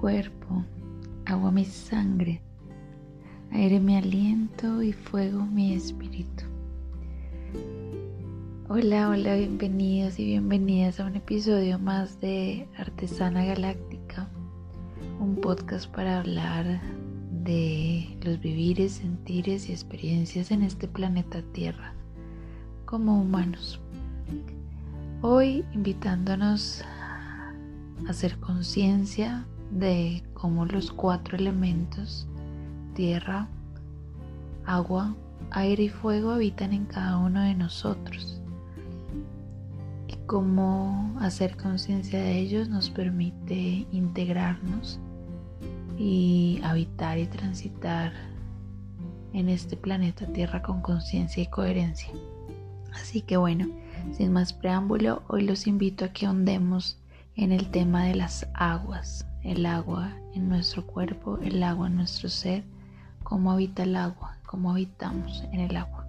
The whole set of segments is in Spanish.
cuerpo, agua mi sangre, aire mi aliento y fuego mi espíritu. Hola, hola, bienvenidos y bienvenidas a un episodio más de Artesana Galáctica, un podcast para hablar de los vivires, sentires y experiencias en este planeta Tierra como humanos. Hoy invitándonos hacer conciencia de cómo los cuatro elementos, tierra, agua, aire y fuego habitan en cada uno de nosotros. Y cómo hacer conciencia de ellos nos permite integrarnos y habitar y transitar en este planeta Tierra con conciencia y coherencia. Así que bueno, sin más preámbulo, hoy los invito a que ahondemos en el tema de las aguas, el agua en nuestro cuerpo, el agua en nuestro ser, cómo habita el agua, cómo habitamos en el agua.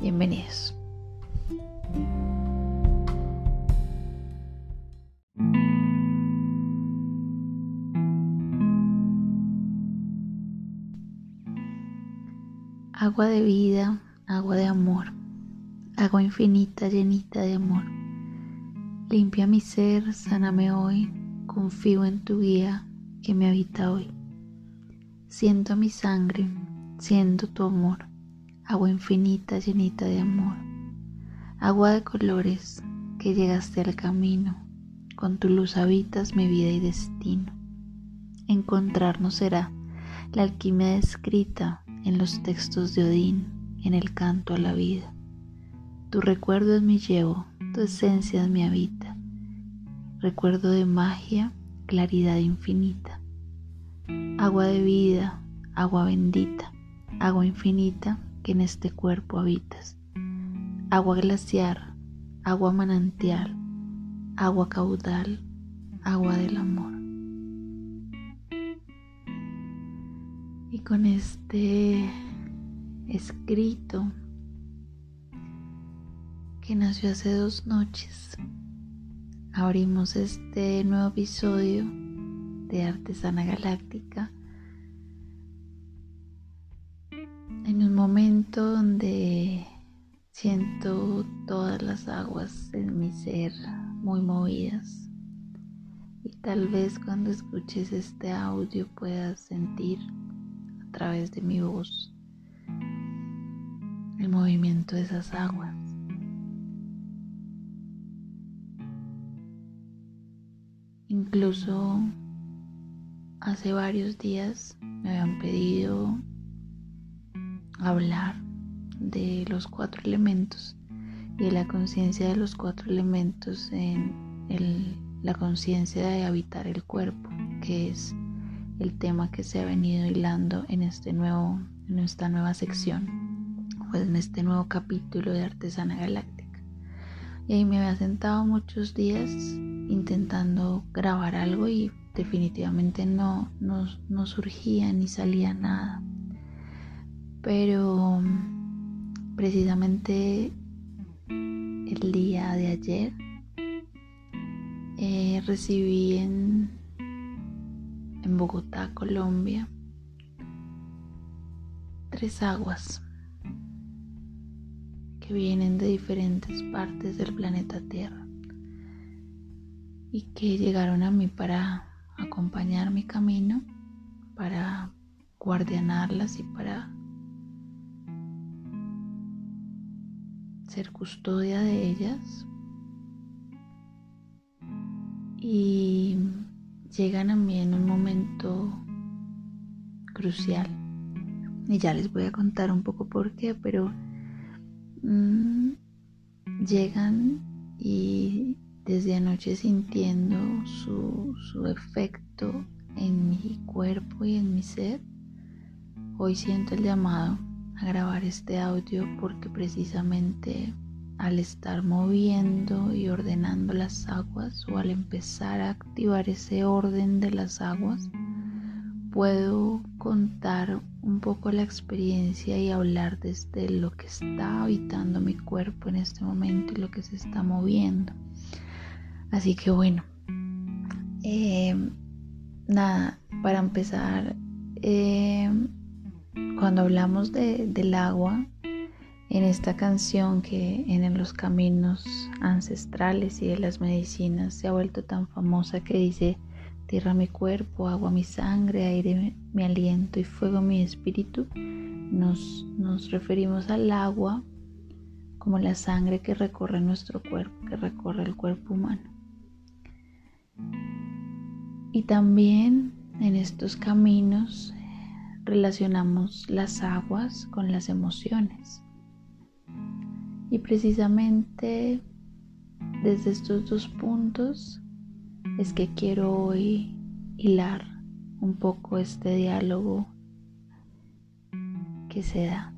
Bienvenidos. Agua de vida, agua de amor, agua infinita llenita de amor Limpia mi ser, sáname hoy, confío en tu guía que me habita hoy. Siento mi sangre, siento tu amor, agua infinita llenita de amor, agua de colores que llegaste al camino, con tu luz habitas mi vida y destino. Encontrarnos será la alquimia descrita en los textos de Odín, en el canto a la vida. Tu recuerdo es mi llevo, tu esencia es mi habita. Recuerdo de magia, claridad infinita. Agua de vida, agua bendita, agua infinita que en este cuerpo habitas. Agua glaciar, agua manantial, agua caudal, agua del amor. Y con este escrito que nació hace dos noches. Abrimos este nuevo episodio de Artesana Galáctica en un momento donde siento todas las aguas en mi ser muy movidas y tal vez cuando escuches este audio puedas sentir a través de mi voz el movimiento de esas aguas. Incluso hace varios días me habían pedido hablar de los cuatro elementos y de la conciencia de los cuatro elementos en la conciencia de habitar el cuerpo, que es el tema que se ha venido hilando en este nuevo, en esta nueva sección, o en este nuevo capítulo de Artesana Galáctica. Y ahí me había sentado muchos días intentando grabar algo y definitivamente no, no, surgía ni salía nada. Pero precisamente el día de ayer eh, recibí en, en Bogotá, Colombia, tres aguas que vienen de diferentes partes del planeta Tierra y que llegaron a mí para acompañar mi camino, para guardianarlas y para ser custodia de ellas. Y llegan a mí en un momento crucial. Y ya les voy a contar un poco por qué, pero mm, llegan y desde anoche sintiendo su, efecto en mi cuerpo y en mi ser, hoy siento el llamado a grabar este audio porque precisamente al estar moviendo y ordenando las aguas o al empezar a activar ese orden de las aguas, puedo contar un poco la experiencia y hablar desde lo que está habitando mi cuerpo en este momento y lo que se está moviendo. Así que bueno, em, nada, para empezar, eh, cuando hablamos del agua, en esta canción que en los caminos ancestrales y de las medicinas se ha vuelto tan famosa que dice, tierra mi cuerpo, agua mi sangre, aire mi aliento y fuego mi espíritu, nos, nos referimos al agua como la sangre que recorre nuestro cuerpo, que recorre el cuerpo humano. Y también en estos caminos relacionamos las aguas con las emociones. Y precisamente desde estos dos puntos es que quiero hoy hilar un poco este diálogo que se da.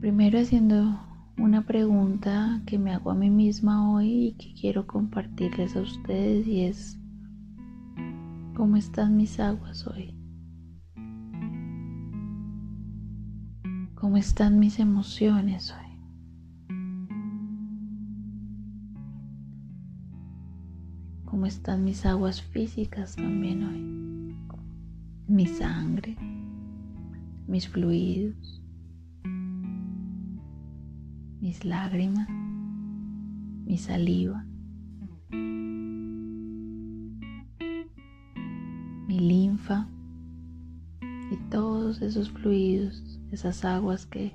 Primero haciendo una pregunta que me hago a mí misma hoy y que quiero compartirles a ustedes y es, ¿cómo están mis aguas hoy? ¿Cómo están mis emociones hoy? ¿Cómo están mis aguas físicas también hoy? Mi sangre, mis fluidos, mis lágrimas, mi saliva, mi linfa y todos esos fluidos esas aguas que,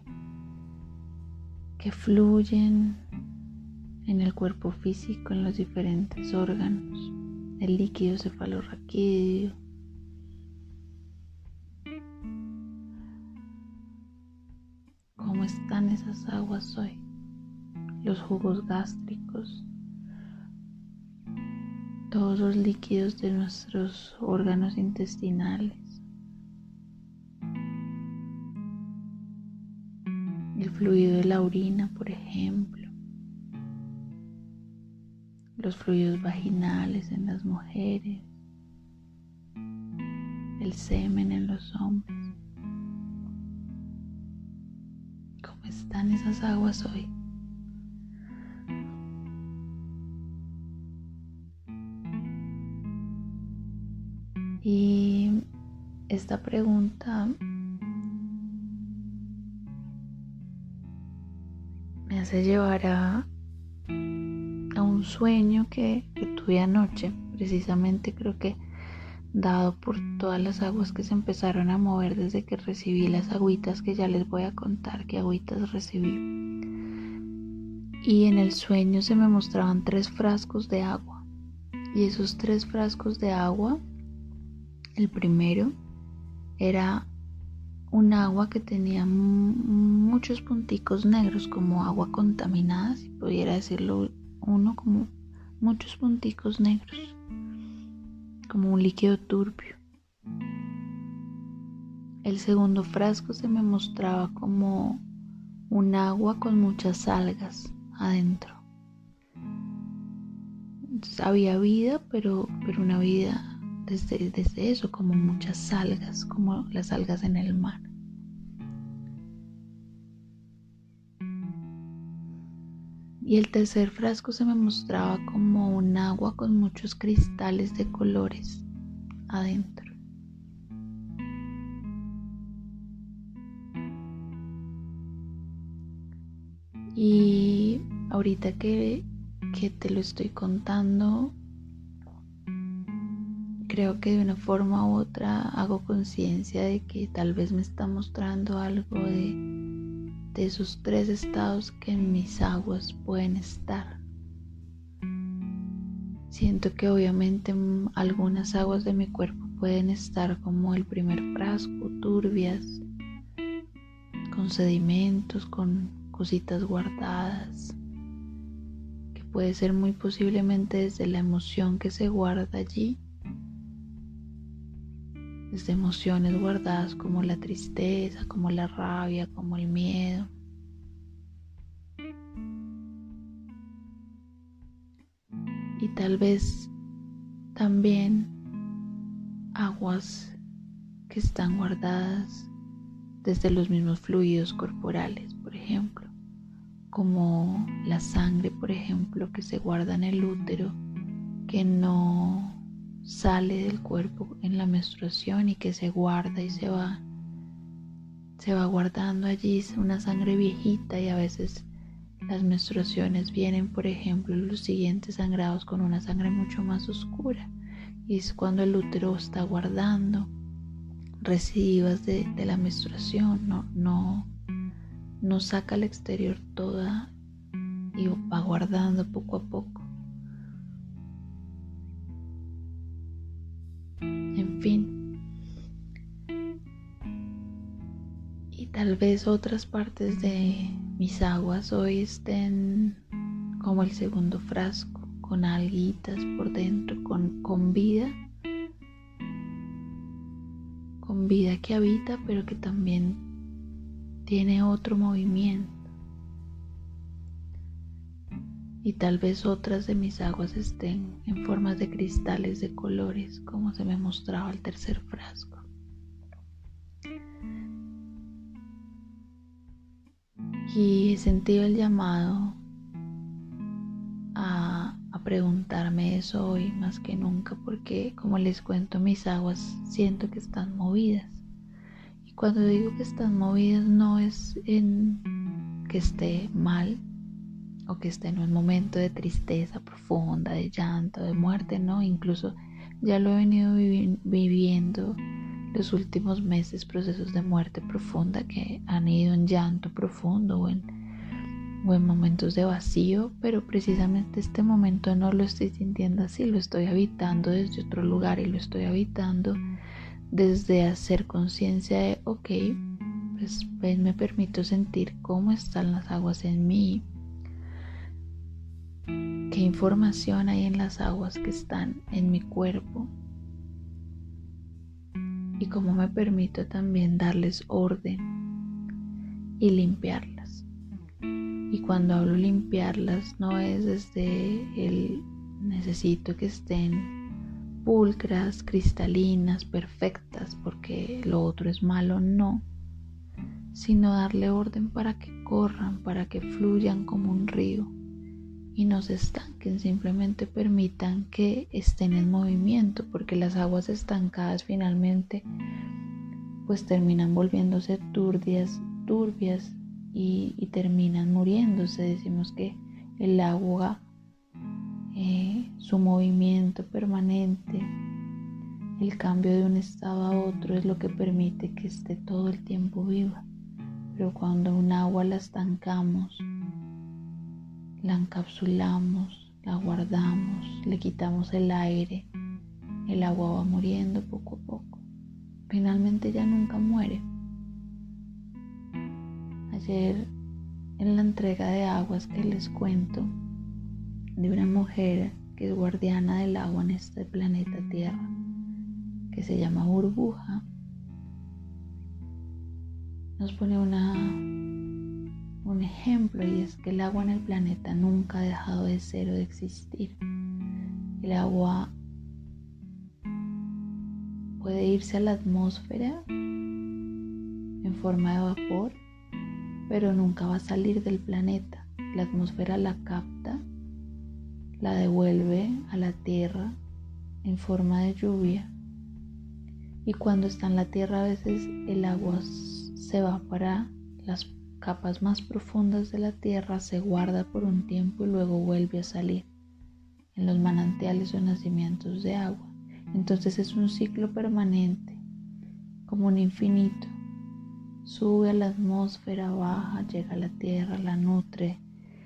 que fluyen en el cuerpo físico, en los diferentes órganos, el líquido cefalorraquídeo. Los jugos gástricos, todos los líquidos de nuestros órganos intestinales. fluido de la orina, por ejemplo, los fluidos vaginales en las mujeres, el semen en los hombres. ¿Cómo están esas aguas hoy? Y esta pregunta hace llevar a, un sueño que, que tuve anoche, precisamente creo que dado por todas las aguas que se empezaron a mover desde que recibí las agüitas que ya les voy a contar qué agüitas recibí. Y en el sueño se me mostraban tres frascos de agua. Y esos tres frascos de agua, el primero era un agua que tenía muchos punticos negros como agua contaminada, si pudiera decirlo uno como muchos punticos negros, como un líquido turbio. El segundo frasco se me mostraba como un agua con muchas algas adentro. había vida, pero, pero una vida desde, eso, como muchas algas, como las algas en el mar. Y el tercer frasco se me mostraba como un agua con muchos cristales de colores adentro. Y ahorita que, que te lo estoy contando, creo que de una forma u otra hago conciencia de que tal vez me está mostrando algo de, de esos tres estados que en mis aguas pueden estar. Siento que obviamente algunas aguas de mi cuerpo pueden estar como el primer frasco, turbias, con sedimentos, con cositas guardadas, que puede ser muy posiblemente desde la emoción que se guarda allí desde emociones guardadas como la tristeza, como la rabia, como el miedo. Y tal vez también aguas que están guardadas desde los mismos fluidos corporales, por ejemplo, como la sangre, por ejemplo, que se guarda en el útero, que no sale del cuerpo en la menstruación y que se guarda y se va se va guardando allí una sangre viejita y a veces las menstruaciones vienen, por ejemplo, los siguientes sangrados con una sangre mucho más oscura y es cuando el útero está guardando residuos de, de la menstruación, no, no, no saca al exterior toda y va guardando poco a poco. Tal vez otras partes de mis aguas hoy estén como el segundo frasco, con alguitas por dentro, con, con vida. Con vida que habita, pero que también tiene otro movimiento y tal vez otras de mis aguas estén en formas de cristales de colores como se me mostraba el tercer frasco. Y he sentido el llamado a, a, preguntarme eso hoy más que nunca porque como les cuento mis aguas siento que están movidas. Y cuando digo que están movidas no es en que esté mal, o que esté en un momento de tristeza profunda, de llanto, de muerte, no, incluso ya lo he venido viviendo los últimos meses, procesos de muerte profunda que han ido en llanto profundo o en, momentos de vacío, pero precisamente este momento no lo estoy sintiendo así, lo estoy habitando desde otro lugar y lo estoy habitando desde hacer conciencia de, ok, pues, pues me permito sentir cómo están las aguas en mí, qué información hay en las aguas que están en mi cuerpo y cómo me permito también darles orden y limpiarlas. Y cuando hablo limpiarlas no es desde el necesito que estén pulcras, cristalinas, perfectas, porque lo otro es malo, no, sino darle orden para que corran, para que fluyan como un río y no se estanquen, simplemente permitan que estén en movimiento, porque las aguas estancadas finalmente pues terminan volviéndose turbias, turbias y, terminan muriéndose. Decimos que el agua, eh, su movimiento permanente, el cambio de un estado a otro es lo que permite que esté todo el tiempo viva. Pero cuando un agua la estancamos, la encapsulamos, la guardamos, le quitamos el aire, el agua va muriendo poco a poco. Finalmente ya nunca muere. Ayer en la entrega de aguas que les cuento de una mujer que es guardiana del agua en este planeta Tierra, que se llama burbuja, nos pone una un ejemplo y es que el agua en el planeta nunca ha dejado de ser o de existir. El agua puede irse a la atmósfera en forma de vapor, pero nunca va a salir del planeta. La atmósfera la capta, la devuelve a la tierra en forma de lluvia. Y cuando está en la tierra a veces el agua se va para las capas más profundas de la tierra se guarda por un tiempo y luego vuelve a salir en los manantiales o nacimientos de agua. Entonces es un ciclo permanente, como un infinito. Sube a la atmósfera, baja, llega a la tierra, la nutre,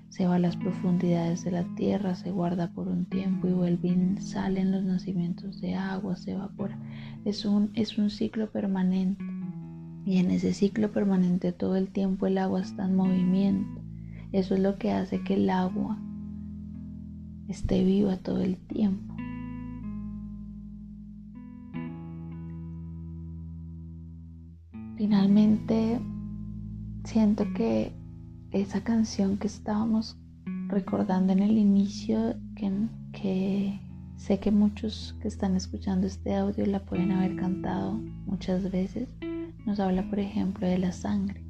se va a las profundidades de la tierra, se guarda por un tiempo y vuelve y sale en los nacimientos de agua, se evapora. Es un, es un ciclo permanente. Y en ese ciclo permanente todo el tiempo el agua está en movimiento. Eso es lo que hace que el agua esté viva todo el tiempo. Finalmente, siento que esa canción que estábamos recordando en el inicio, que, que sé que muchos que están escuchando este audio la pueden haber cantado muchas veces, nos habla, por ejemplo, de la sangre.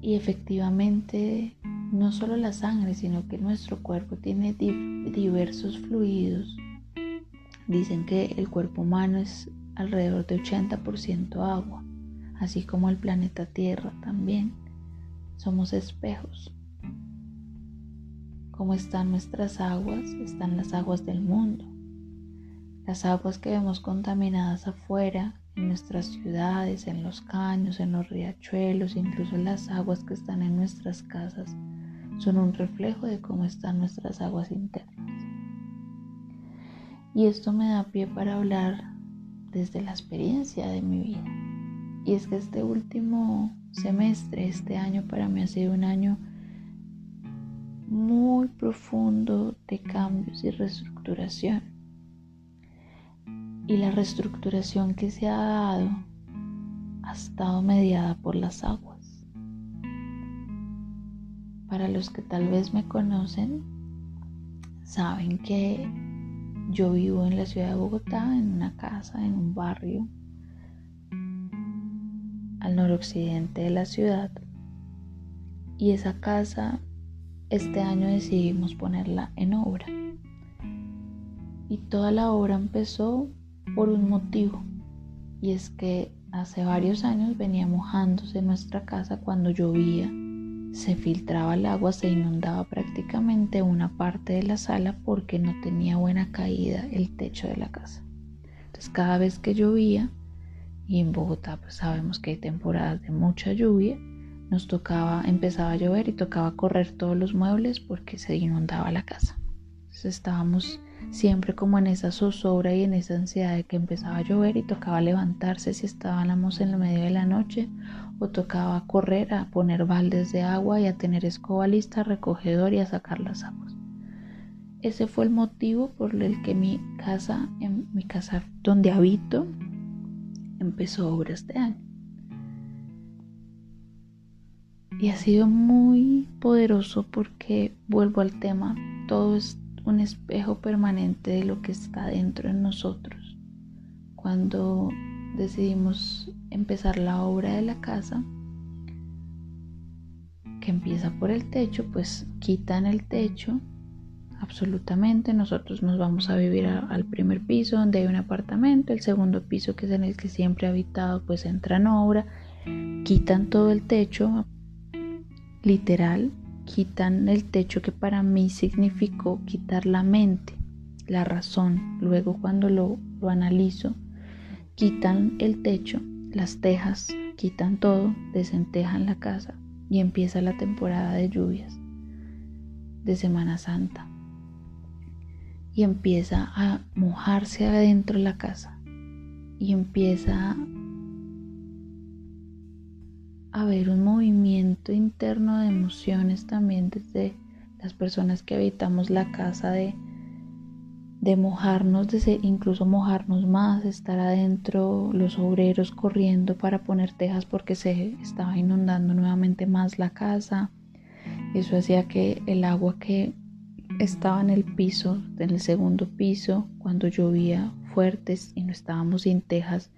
Y efectivamente no solo la sangre, sino que nuestro cuerpo tiene diversos fluidos. Dicen que el cuerpo humano es alrededor de 80% agua, así como el planeta Tierra también. Somos espejos. ¿Cómo están nuestras aguas? Están las aguas del mundo. Las aguas que vemos contaminadas afuera, en nuestras ciudades, en los caños, en los riachuelos, incluso las aguas que están en nuestras casas, son un reflejo de cómo están nuestras aguas internas. Y esto me da pie para hablar desde la experiencia de mi vida. Y es que este último semestre, este año para mí ha sido un año muy profundo de cambios y reestructuración. Y la reestructuración que se ha dado ha estado mediada por las aguas. Para los que tal vez me conocen, saben que yo vivo en la ciudad de Bogotá, en una casa, en un barrio al noroccidente de la ciudad. Y esa casa este año decidimos ponerla en obra. Y toda la obra empezó por un motivo. Y es que hace varios años venía mojándose nuestra casa cuando llovía se filtraba el agua, se inundaba prácticamente una parte de la sala porque no tenía buena caída el techo de la casa. Entonces cada vez que llovía, y en Bogotá pues sabemos que hay temporadas de mucha lluvia, nos tocaba, empezaba a llover y tocaba correr todos los muebles porque se inundaba la casa. Entonces estábamos siempre como en esa zozobra y en esa ansiedad de que empezaba a llover y tocaba levantarse si estábamos en el medio de la noche o tocaba correr a poner baldes de agua y a tener escoba lista, recogedor y a sacar las aguas. Ese fue el motivo por el que mi casa, en mi casa donde habito, empezó obra este año. Y ha sido muy poderoso porque vuelvo al tema, todo es un espejo permanente de lo que está dentro de nosotros. Cuando decidimos empezar la obra de la casa, que empieza por el techo, pues quitan el techo absolutamente. Nosotros nos vamos a vivir al primer piso donde hay un apartamento, el segundo piso que es en el que siempre he habitado, pues entra en obra, quitan todo el techo, literal, quitan el techo que para mí significó quitar la mente, la razón. Luego cuando lo, analizo, quitan el techo, las tejas, quitan todo, desentejan la casa y empieza la temporada de lluvias de Semana Santa. Y empieza a mojarse adentro de la casa y empieza haber un movimiento interno de emociones también desde las personas que habitamos la casa de de mojarnos, de incluso mojarnos más, estar adentro, los obreros corriendo para poner tejas porque se estaba inundando nuevamente más la casa. Eso hacía que el agua que estaba en el piso, en el segundo piso, cuando llovía fuertes y no estábamos sin tejas,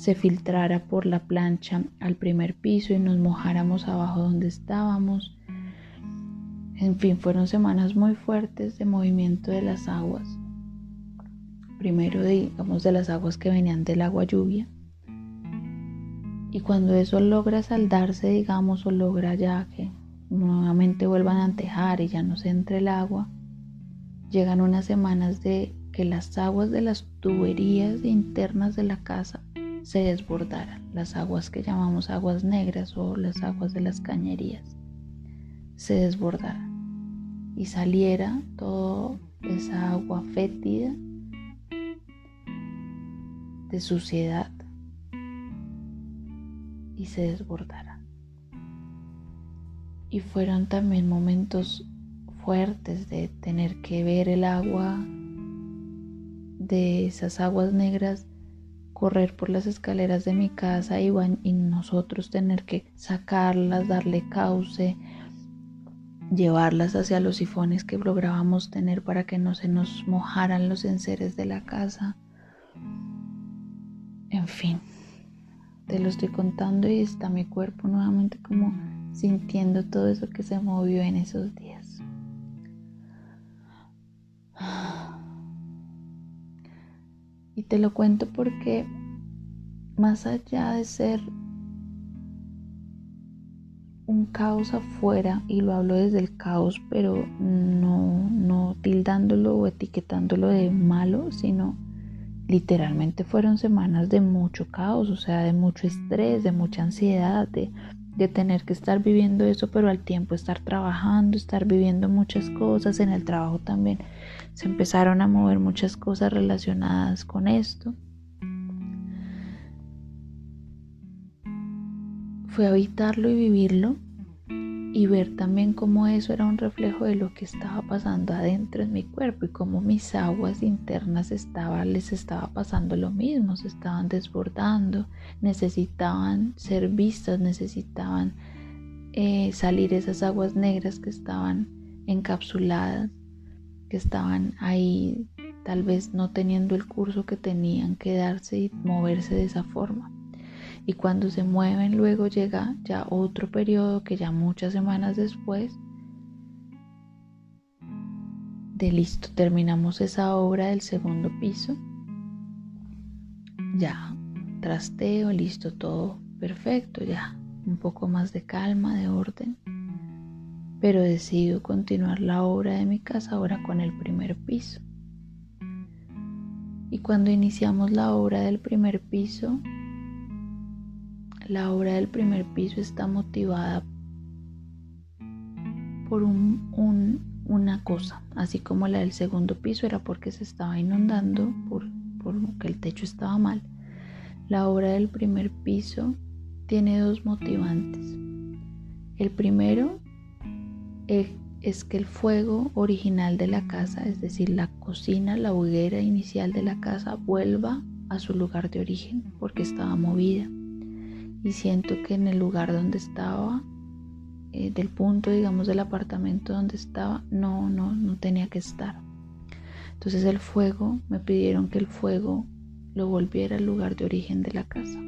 se filtrara por la plancha al primer piso y nos mojáramos abajo donde estábamos. En fin, fueron semanas muy fuertes de movimiento de las aguas primero digamos de las aguas que venían del agua lluvia. Y cuando eso logra saldarse, digamos, o logra ya que nuevamente vuelvan a antejar y ya no se entre el agua, llegan unas semanas de que las aguas de las tuberías internas de la casa se desbordaran, las aguas que llamamos aguas negras o las aguas de las cañerías, se desbordaran y saliera toda esa agua fétida de suciedad y se desbordara. Y fueron también momentos fuertes de tener que ver el agua de esas aguas negras correr por las escaleras de mi casa y, y nosotros tener que sacarlas, darle cauce, llevarlas hacia los sifones que lográbamos tener para que no se nos mojaran los enseres de la casa. En fin, te lo estoy contando y está mi cuerpo nuevamente como sintiendo todo eso que se movió en esos días. Y te lo cuento porque más allá de ser un caos afuera, y lo hablo desde el caos, pero no, no tildándolo o etiquetándolo de malo, sino literalmente fueron semanas de mucho caos, o sea, de mucho estrés, de mucha ansiedad, de, de tener que estar viviendo eso, pero al tiempo estar trabajando, estar viviendo muchas cosas, en el trabajo también se empezaron a mover muchas cosas relacionadas con esto. Fue habitarlo y vivirlo y ver también cómo eso era un reflejo de lo que estaba pasando adentro en mi cuerpo y cómo mis aguas internas estaba, les estaba pasando lo mismo, se estaban desbordando, necesitaban ser vistas, necesitaban eh, salir esas aguas negras que estaban encapsuladas, que estaban ahí tal vez no teniendo el curso que tenían que darse y moverse de esa forma y cuando se mueven luego llega ya otro periodo que ya muchas semanas después de listo, terminamos esa obra del segundo piso. Ya, trasteo, listo, todo perfecto, ya, un poco más de calma, de orden. Pero decido continuar la obra de mi casa ahora con el primer piso. Y cuando iniciamos la obra del primer piso, la obra del primer piso está motivada por una cosa, así como la del segundo piso era porque se estaba inundando, por, porque el techo estaba mal. La obra del primer piso tiene dos motivantes. El primero es que el fuego original de la casa, es decir, la cocina, la hoguera inicial de la casa, vuelva a su lugar de origen porque estaba movida y siento que en el lugar donde estaba, eh, del punto, digamos, del apartamento donde estaba, no, no, no tenía que estar. Entonces el fuego, me pidieron que el fuego lo volviera al lugar de origen de la casa.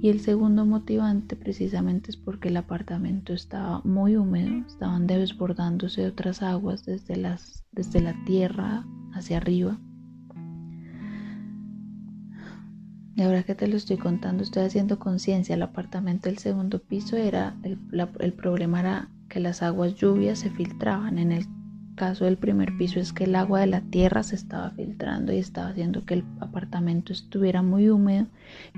Y el segundo motivante precisamente es porque el apartamento estaba muy húmedo, estaban desbordándose otras aguas desde, las, desde la tierra hacia arriba Y ahora que te lo estoy contando, estoy haciendo conciencia. El apartamento del segundo piso era, el, problema era que las aguas lluvias se filtraban. En el caso del primer piso es que el agua de la tierra se estaba filtrando y estaba haciendo que el apartamento estuviera muy húmedo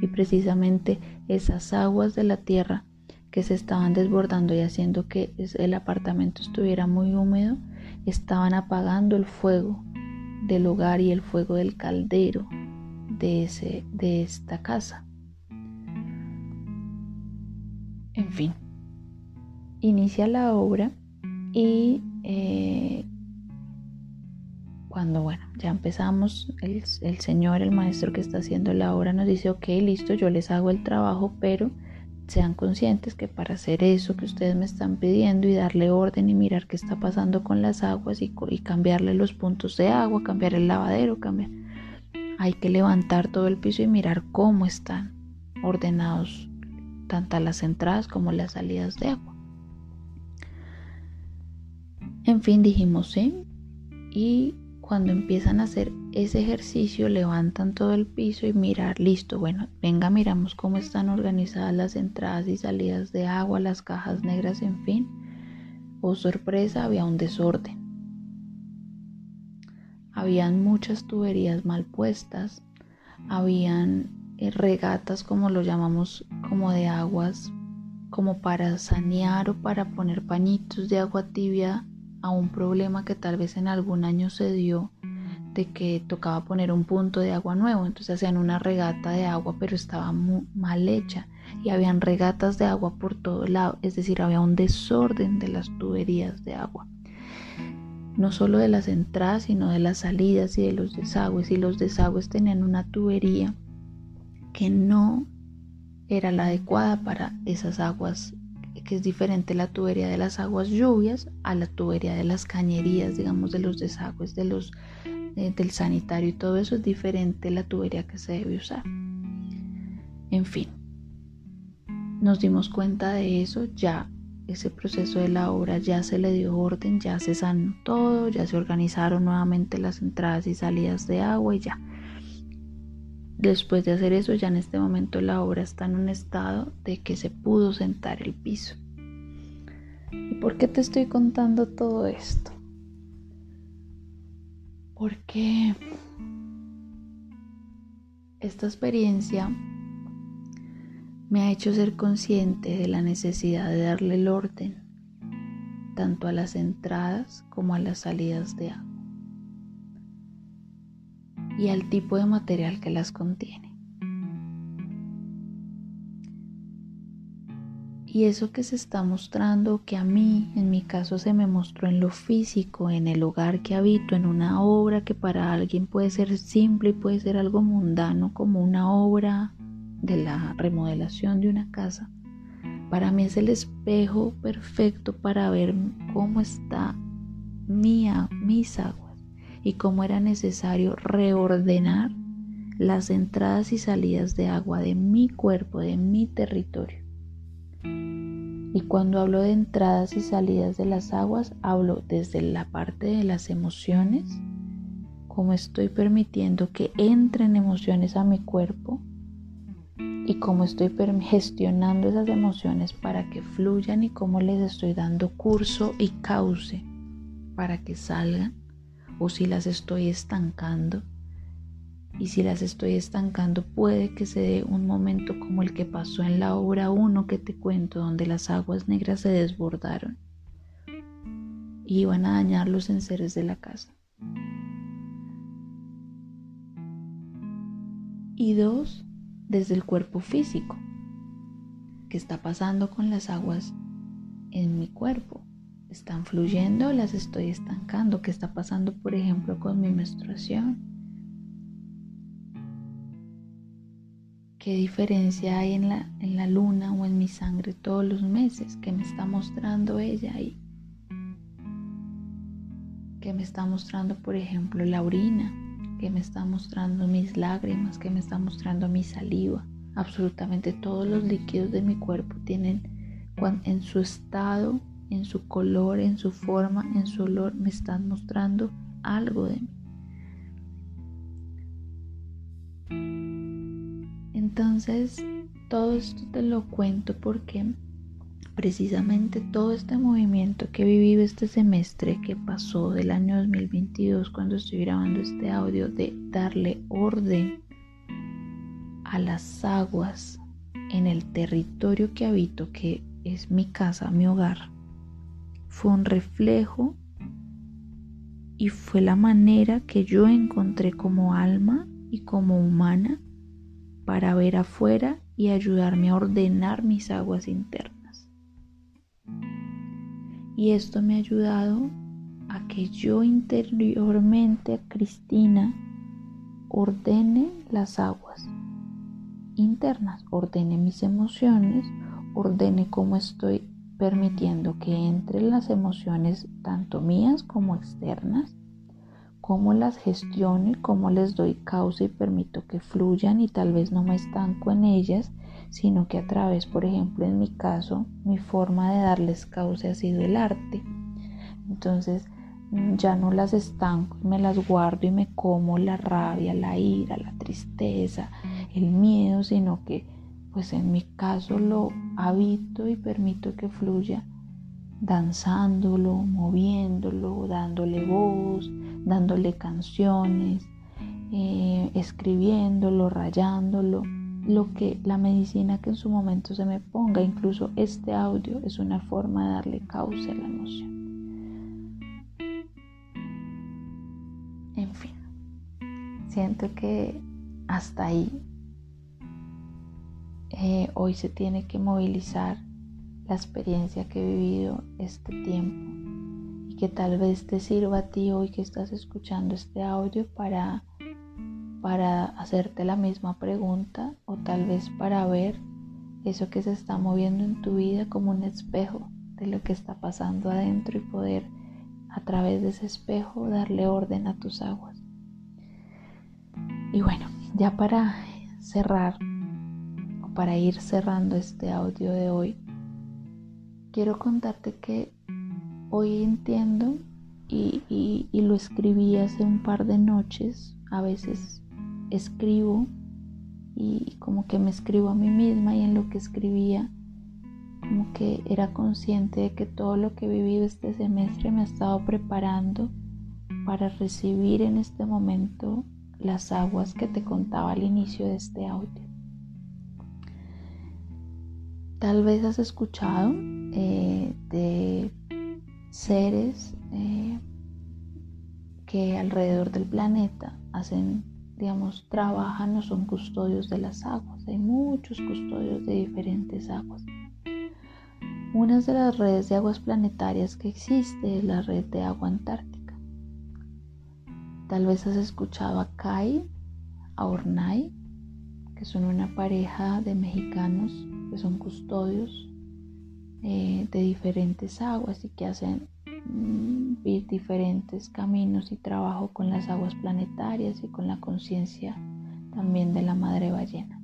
y precisamente esas aguas de la tierra que se estaban desbordando y haciendo que el apartamento estuviera muy húmedo estaban apagando el fuego del hogar y el fuego del caldero de, ese, de esta casa. En fin, inicia la obra y eh, cuando, bueno, ya empezamos, el, el, señor, el maestro que está haciendo la obra nos dice, ok, listo, yo les hago el trabajo, pero sean conscientes que para hacer eso que ustedes me están pidiendo y darle orden y mirar qué está pasando con las aguas y, y cambiarle los puntos de agua, cambiar el lavadero, cambiar hay que levantar todo el piso y mirar cómo están ordenados tanto las entradas como las salidas de agua. En fin, dijimos sí. Y cuando empiezan a hacer ese ejercicio, levantan todo el piso y mirar, listo, bueno, venga, miramos cómo están organizadas las entradas y salidas de agua, las cajas negras, en fin. Oh sorpresa, había un desorden. Habían muchas tuberías mal puestas, habían eh, regatas como lo llamamos como de aguas como para sanear o para poner pañitos de agua tibia a un problema que tal vez en algún año se dio de que tocaba poner un punto de agua nuevo, entonces hacían una regata de agua pero estaba mal hecha. Y habían regatas de agua por todo lado, es decir, había un desorden de las tuberías de agua no solo de las entradas, sino de las salidas y de los desagües. Y los desagües tenían una tubería que no era la adecuada para esas aguas, que es diferente la tubería de las aguas lluvias a la tubería de las cañerías, digamos, de los desagües, de los, eh, del sanitario y todo eso es diferente la tubería que se debe usar. En fin, nos dimos cuenta de eso ya ese proceso de la obra ya se le dio orden, ya se sanó todo, ya se organizaron nuevamente las entradas y salidas de agua y ya. Después de hacer eso, ya en este momento la obra está en un estado de que se pudo sentar el piso. ¿Y por qué te estoy contando todo esto? Porque esta experiencia me ha hecho ser consciente de la necesidad de darle el orden tanto a las entradas como a las salidas de agua y al tipo de material que las contiene. Y eso que se está mostrando, que a mí, en mi caso, se me mostró en lo físico, en el hogar que habito, en una obra que para alguien puede ser simple y puede ser algo mundano, como una obra de la remodelación de una casa, para mí es el espejo perfecto para ver cómo está mía, mis aguas y cómo era necesario reordenar las entradas y salidas de agua de mi cuerpo, de mi territorio. Y cuando hablo de entradas y salidas de las aguas, hablo desde la parte de las emociones, cómo estoy permitiendo que entren emociones a mi cuerpo y cómo estoy gestionando esas emociones para que fluyan y cómo les estoy dando curso y cauce para que salgan o si las estoy estancando y si las estoy estancando, puede que se dé un momento como el que pasó en la obra 1 que te cuento, donde las aguas negras se desbordaron y iban a dañar los enseres de la casa. Y dos, desde el cuerpo físico. ¿Qué está pasando con las aguas en mi cuerpo? ¿Están fluyendo o las estoy estancando? ¿Qué está pasando, por ejemplo, con mi menstruación? ¿Qué diferencia hay en la, en la luna o en mi sangre todos los meses? ¿Qué me está mostrando ella ahí? ¿Qué me está mostrando, por ejemplo, la orina? ¿Qué me está mostrando mis lágrimas? ¿Qué me está mostrando mi saliva? Absolutamente todos los líquidos de mi cuerpo tienen en su estado, en su color, en su forma, en su olor, me están mostrando algo de mí. Entonces, todo esto te lo cuento porque precisamente todo este movimiento que he vivido este semestre que pasó del año 2022 cuando estoy grabando este audio de darle orden a las aguas en el territorio que habito, que es mi casa, mi hogar, fue un reflejo y fue la manera que yo encontré como alma y como humana para ver afuera y ayudarme a ordenar mis aguas internas. Y esto me ha ayudado a que yo interiormente, Cristina, ordene las aguas internas, ordene mis emociones, ordene cómo estoy permitiendo que entren las emociones tanto mías como externas cómo las gestiono y cómo les doy causa y permito que fluyan y tal vez no me estanco en ellas, sino que a través, por ejemplo, en mi caso, mi forma de darles causa ha sido el arte. Entonces, ya no las estanco, me las guardo y me como la rabia, la ira, la tristeza, el miedo, sino que pues en mi caso lo habito y permito que fluya danzándolo, moviéndolo, dándole voz, dándole canciones, eh, escribiéndolo, rayándolo, lo que la medicina que en su momento se me ponga, incluso este audio es una forma de darle causa a la emoción. En fin, siento que hasta ahí eh, hoy se tiene que movilizar la experiencia que he vivido este tiempo y que tal vez te sirva a ti hoy que estás escuchando este audio para, para hacerte la misma pregunta o tal vez para ver eso que se está moviendo en tu vida como un espejo de lo que está pasando adentro y poder a través de ese espejo darle orden a tus aguas. Y bueno, ya para cerrar o para ir cerrando este audio de hoy, quiero contarte que hoy entiendo y, y, lo escribí hace un par de noches. A veces escribo y como que me escribo a mí misma y en lo que escribía como que era consciente de que todo lo que he vivido este semestre me ha estado preparando para recibir en este momento las aguas que te contaba al inicio de este audio. Tal vez has escuchado eh, de seres eh, que alrededor del planeta hacen, digamos, trabajan o son custodios de las aguas. Hay muchos custodios de diferentes aguas. Una de las redes de aguas planetarias que existe es la red de agua antártica. Tal vez has escuchado a Kai, a Ornay, que son una pareja de mexicanos que son custodios eh, de diferentes aguas y que hacen mm, diferentes caminos y trabajo con las aguas planetarias y con la conciencia también de la madre ballena.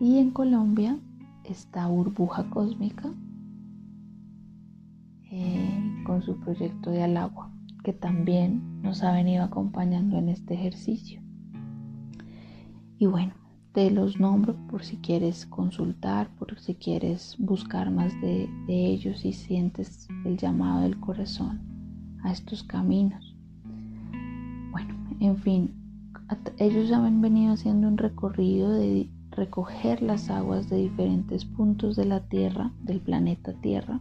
Y en Colombia esta burbuja cósmica eh, con su proyecto de al agua, que también nos ha venido acompañando en este ejercicio. Y bueno, te los nombro por si quieres consultar, por si quieres buscar más de, de ellos y sientes el llamado del corazón a estos caminos. Bueno, en fin, ellos han venido haciendo un recorrido de recoger las aguas de diferentes puntos de la Tierra, del planeta Tierra,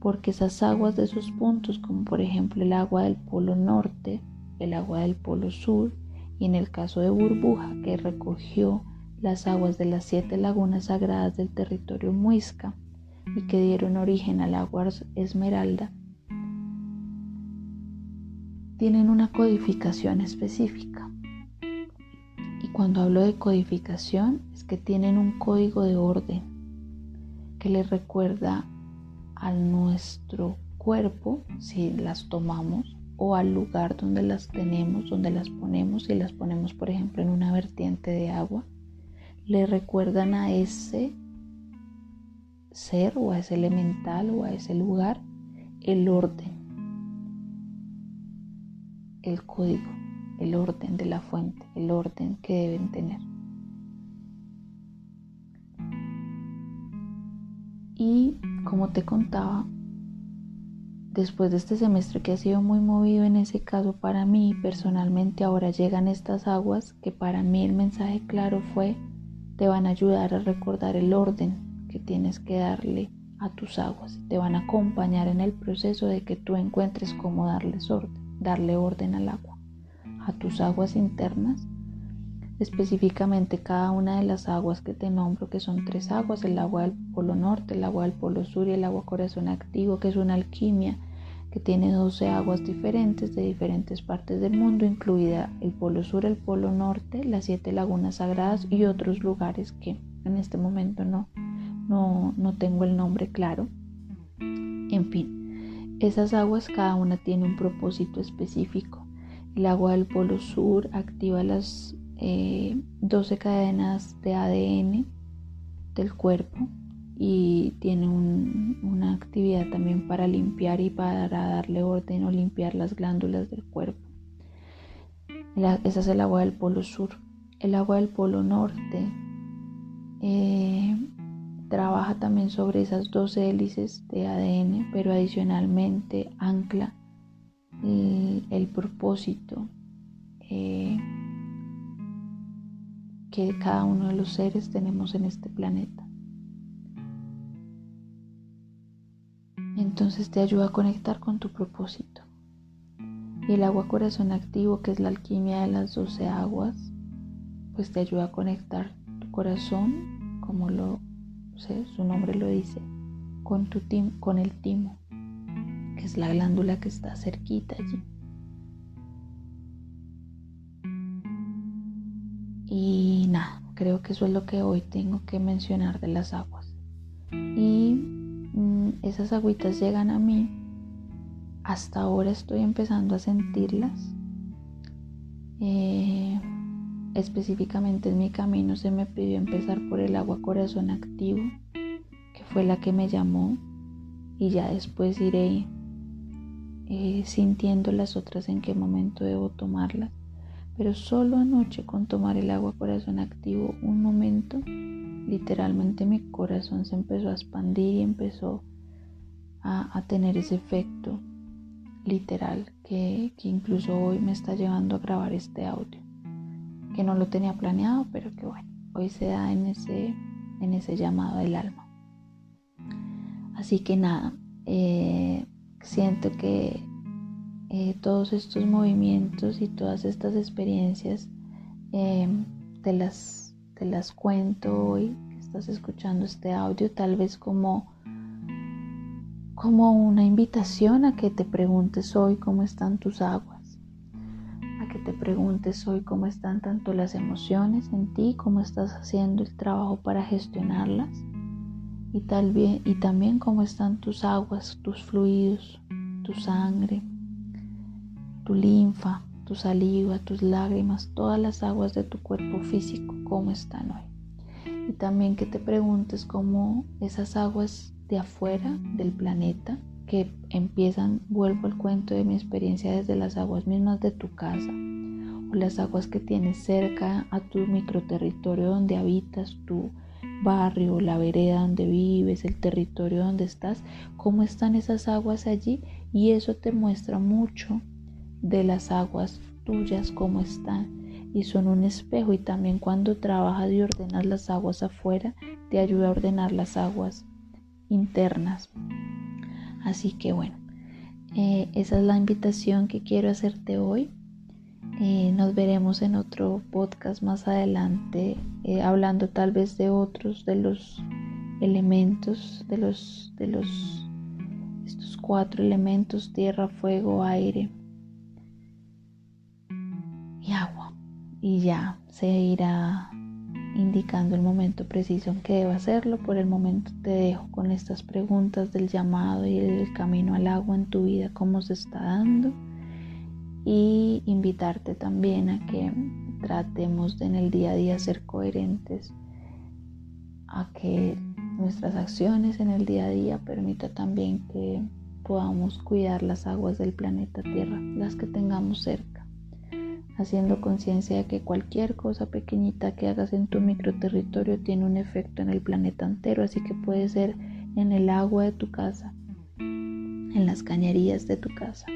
porque esas aguas de esos puntos, como por ejemplo el agua del Polo Norte, el agua del Polo Sur, y en el caso de Burbuja, que recogió las aguas de las siete lagunas sagradas del territorio muisca y que dieron origen al agua esmeralda, tienen una codificación específica. Y cuando hablo de codificación es que tienen un código de orden que le recuerda a nuestro cuerpo, si las tomamos, o al lugar donde las tenemos, donde las ponemos, si las ponemos por ejemplo en una vertiente de agua, le recuerdan a ese ser o a ese elemental o a ese lugar el orden, el código el orden de la fuente, el orden que deben tener. Y como te contaba, después de este semestre que ha sido muy movido en ese caso para mí, personalmente ahora llegan estas aguas que para mí el mensaje claro fue, te van a ayudar a recordar el orden que tienes que darle a tus aguas, te van a acompañar en el proceso de que tú encuentres cómo darles orden, darle orden al agua a tus aguas internas, específicamente cada una de las aguas que te nombro, que son tres aguas, el agua del Polo Norte, el agua del Polo Sur y el agua corazón activo, que es una alquimia que tiene 12 aguas diferentes de diferentes partes del mundo, incluida el Polo Sur, el Polo Norte, las siete lagunas sagradas y otros lugares que en este momento no, no, no tengo el nombre claro. En fin, esas aguas cada una tiene un propósito específico. El agua del Polo Sur activa las 12 eh, cadenas de ADN del cuerpo y tiene una actividad también para limpiar y para darle orden o limpiar las glándulas del cuerpo. esa es el agua del Polo Sur. El agua del Polo Norte eh, trabaja también sobre esas 12 hélices de ADN, pero adicionalmente ancla el, propósito eh, que cada uno de los seres tenemos en este planeta. Entonces te ayuda a conectar con tu propósito. Y el agua corazón activo, que es la alquimia de las 12 aguas, pues te ayuda a conectar tu corazón, como lo sé, su nombre lo dice, con, tu con el timo, es la glándula que está cerquita allí. Y nada, creo que eso es lo que hoy tengo que mencionar de las aguas. Y esas agüitas llegan a mí. Hasta ahora estoy empezando a sentirlas. Eh, específicamente en mi camino se me pidió empezar por el agua corazón activo que fue la que me llamó y ya después iré eh, sintiendo las otras en qué momento debo tomarlas. Pero solo anoche con tomar el agua corazón activo un momento, literalmente mi corazón se empezó a expandir y empezó a, tener ese efecto literal que, que incluso hoy me está llevando a grabar este audio. Que no lo tenía planeado, pero que bueno, hoy se da en ese, en ese llamado del alma. Así que nada, eh, siento que eh, todos estos movimientos y todas estas experiencias eh, te, las, te las cuento hoy que estás escuchando este audio, tal vez como, como una invitación a que te preguntes hoy cómo están tus aguas, a que te preguntes hoy cómo están tanto las emociones en ti, cómo estás haciendo el trabajo para gestionarlas y, tal y también cómo están tus aguas, tus fluidos, tu sangre, tu linfa, tu saliva, tus lágrimas, todas las aguas de tu cuerpo físico, cómo están hoy. Y también que te preguntes cómo esas aguas de afuera del planeta, que empiezan, vuelvo al cuento de mi experiencia desde las aguas mismas de tu casa, o las aguas que tienes cerca a tu microterritorio donde habitas tú, barrio, la vereda donde vives, el territorio donde estás, cómo están esas aguas allí y eso te muestra mucho de las aguas tuyas, cómo están. Y son un espejo y también cuando trabajas y ordenas las aguas afuera, te ayuda a ordenar las aguas internas. Así que bueno, eh, esa es la invitación que quiero hacerte hoy. Eh, nos veremos en otro podcast más adelante, eh, hablando tal vez de otros de los elementos, de los, de los, estos cuatro elementos, tierra, fuego, aire y agua. Y ya se irá indicando el momento preciso en que debo hacerlo. Por el momento te dejo con estas preguntas del llamado y el camino al agua en tu vida, cómo se está dando y invitarte también a que tratemos de en el día a día ser coherentes, a que nuestras acciones en el día a día permita también que podamos cuidar las aguas del planeta Tierra, las que tengamos cerca, haciendo conciencia de que cualquier cosa pequeñita que hagas en tu microterritorio tiene un efecto en el planeta entero, así que puede ser en el agua de tu casa, en las cañerías de tu casa,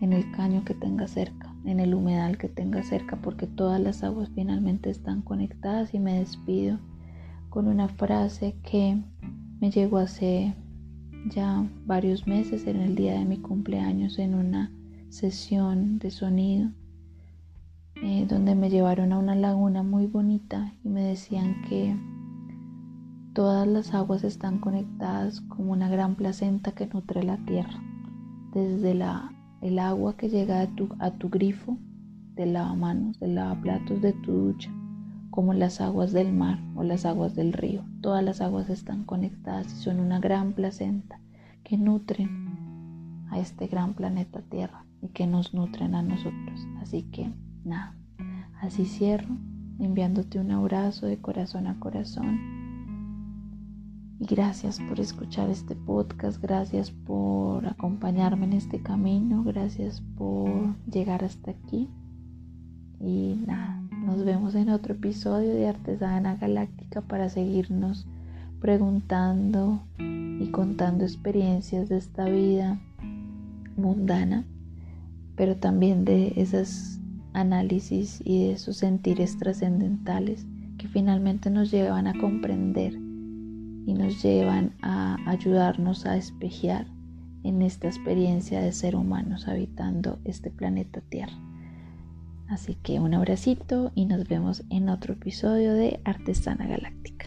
en el caño que tenga cerca, en el humedal que tenga cerca, porque todas las aguas finalmente están conectadas. Y me despido con una frase que me llegó hace ya varios meses en el día de mi cumpleaños en una sesión de sonido eh, donde me llevaron a una laguna muy bonita y me decían que todas las aguas están conectadas como una gran placenta que nutre la tierra desde la el agua que llega a tu, a tu grifo de lavamanos, de lavaplatos de tu ducha, como las aguas del mar o las aguas del río. Todas las aguas están conectadas y son una gran placenta que nutren a este gran planeta Tierra y que nos nutren a nosotros. Así que nada, así cierro enviándote un abrazo de corazón a corazón y gracias por escuchar este podcast, gracias por acompañarme en este camino, gracias por llegar hasta aquí. Y nada, nos vemos en otro episodio de Artesana Galáctica para seguirnos preguntando y contando experiencias de esta vida mundana, pero también de esos análisis y de esos sentires trascendentales que finalmente nos llevan a comprender y nos llevan a ayudarnos a espejear en esta experiencia de ser humanos habitando este planeta Tierra. Así que un abracito y nos vemos en otro episodio de Artesana Galáctica.